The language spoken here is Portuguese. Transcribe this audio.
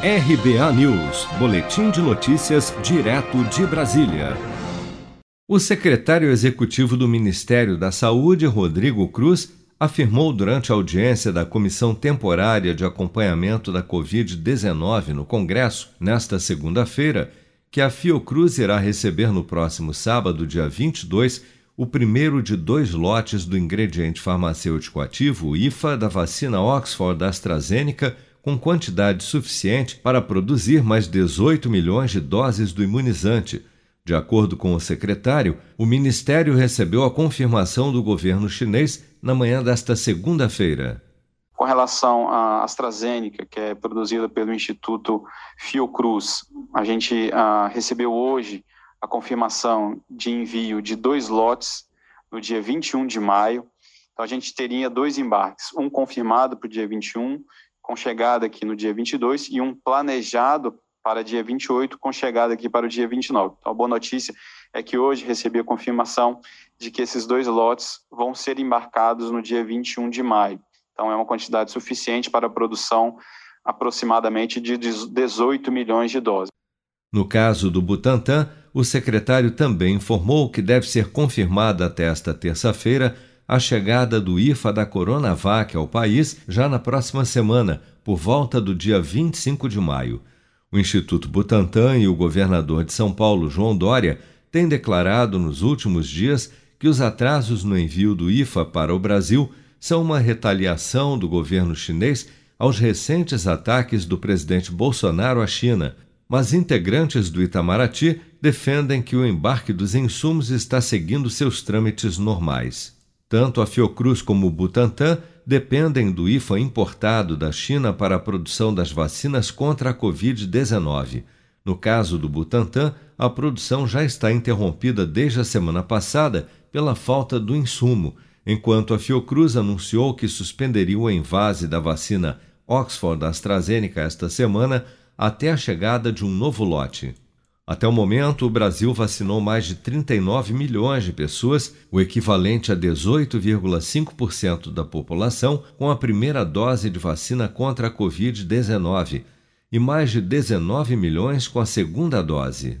RBA News, Boletim de Notícias, direto de Brasília. O secretário executivo do Ministério da Saúde, Rodrigo Cruz, afirmou durante a audiência da Comissão Temporária de Acompanhamento da Covid-19 no Congresso, nesta segunda-feira, que a Fiocruz irá receber no próximo sábado, dia 22, o primeiro de dois lotes do ingrediente farmacêutico ativo, IFA, da vacina Oxford AstraZeneca com quantidade suficiente para produzir mais 18 milhões de doses do imunizante. De acordo com o secretário, o ministério recebeu a confirmação do governo chinês na manhã desta segunda-feira. Com relação à AstraZeneca, que é produzida pelo Instituto Fiocruz, a gente ah, recebeu hoje a confirmação de envio de dois lotes no dia 21 de maio. Então, a gente teria dois embarques, um confirmado para o dia 21 com chegada aqui no dia 22 e um planejado para dia 28 com chegada aqui para o dia 29. Então, a boa notícia é que hoje recebi a confirmação de que esses dois lotes vão ser embarcados no dia 21 de maio. Então, é uma quantidade suficiente para a produção aproximadamente de 18 milhões de doses. No caso do Butantan, o secretário também informou que deve ser confirmada até esta terça-feira a chegada do IFA da Coronavac ao país já na próxima semana, por volta do dia 25 de maio. O Instituto Butantan e o governador de São Paulo, João Dória, têm declarado nos últimos dias que os atrasos no envio do IFA para o Brasil são uma retaliação do governo chinês aos recentes ataques do presidente Bolsonaro à China. Mas integrantes do Itamaraty defendem que o embarque dos insumos está seguindo seus trâmites normais. Tanto a Fiocruz como o Butantan dependem do IFA importado da China para a produção das vacinas contra a Covid-19. No caso do Butantan, a produção já está interrompida desde a semana passada pela falta do insumo, enquanto a Fiocruz anunciou que suspenderia o envase da vacina Oxford AstraZeneca esta semana até a chegada de um novo lote. Até o momento, o Brasil vacinou mais de 39 milhões de pessoas, o equivalente a 18,5% da população, com a primeira dose de vacina contra a Covid-19, e mais de 19 milhões com a segunda dose.